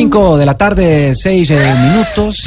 5 de la tarde, 6 minutos.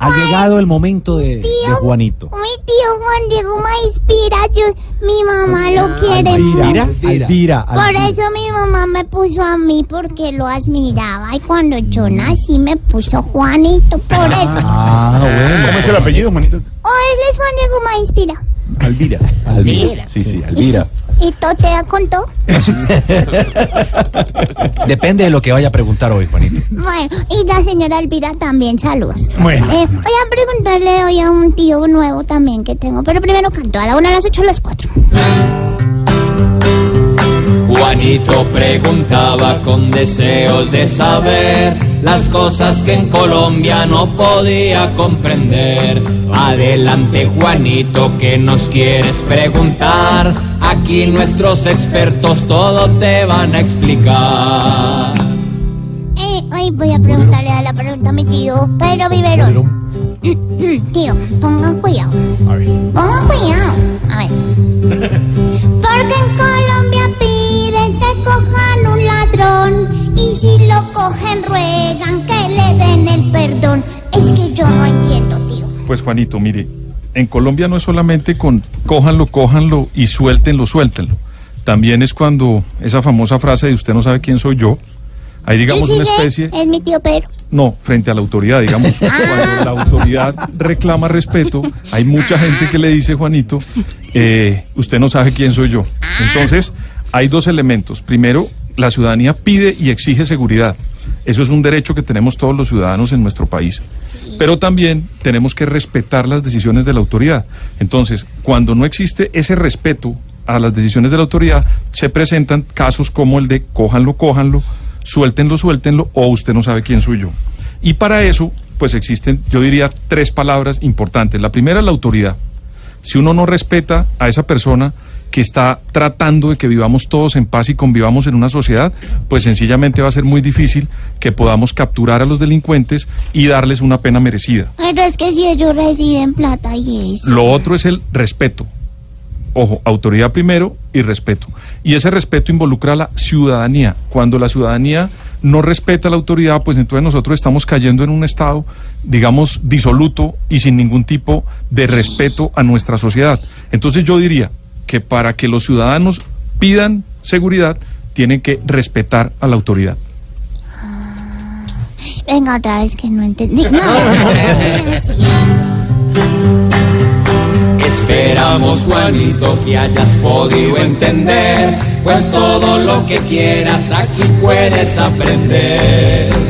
Ha llegado el momento de, de Juanito. Mi tío Juan Diego me inspira. Yo, mi mamá lo quiere Alvira, mucho. Alvira, Por Alvira. eso mi mamá me puso a mí porque lo admiraba. Y cuando yo nací me puso Juanito. Por eso. Ah, bueno. ¿Cómo es el apellido, manito? O él es Juan Diego me inspira. Alvira. Alvira. Sí, sí, Alvira. ¿Y Totea contó? Depende de lo que vaya a preguntar hoy, Juanito. Bueno, y la señora Elvira también, saludos. Bueno. Eh, voy a preguntarle hoy a un tío nuevo también que tengo, pero primero canto a la una, a las ocho, a las cuatro. Juanito preguntaba con deseos de saber las cosas que en Colombia no podía comprender. Adelante Juanito, que nos quieres preguntar? Aquí nuestros expertos todo te van a explicar. Eh, hoy voy a preguntarle a la pregunta a mi tío Pedro Viverón. tío, pongan cuidado. A ver. Pongan cuidado. A ver. Cogen ruegan que le den el perdón. Es que yo no entiendo, tío. Pues Juanito, mire, en Colombia no es solamente con cójanlo, cójanlo y suéltenlo, suéltenlo. También es cuando esa famosa frase de usted no sabe quién soy yo. Hay digamos Sí, sí una especie, Es mi tío Pedro. no, frente a la autoridad, digamos, cuando la autoridad reclama respeto, hay mucha gente que le dice, Juanito, eh, usted no sabe quién soy yo. Entonces, hay dos elementos. Primero, la ciudadanía pide y exige seguridad. Eso es un derecho que tenemos todos los ciudadanos en nuestro país. Pero también tenemos que respetar las decisiones de la autoridad. Entonces, cuando no existe ese respeto a las decisiones de la autoridad, se presentan casos como el de cójanlo, cójanlo, suéltenlo, suéltenlo, o usted no sabe quién soy yo. Y para eso, pues existen, yo diría, tres palabras importantes. La primera es la autoridad. Si uno no respeta a esa persona que está tratando de que vivamos todos en paz y convivamos en una sociedad, pues sencillamente va a ser muy difícil que podamos capturar a los delincuentes y darles una pena merecida. Pero es que si ellos reciben plata y eso. Lo otro es el respeto. Ojo, autoridad primero y respeto. Y ese respeto involucra a la ciudadanía. Cuando la ciudadanía no respeta a la autoridad, pues entonces nosotros estamos cayendo en un estado, digamos, disoluto y sin ningún tipo de respeto a nuestra sociedad. Entonces yo diría que para que los ciudadanos pidan seguridad, tienen que respetar a la autoridad. Venga, otra vez que no entendí. No. Esperamos, Juanito, que hayas podido entender, pues todo lo que quieras aquí puedes aprender.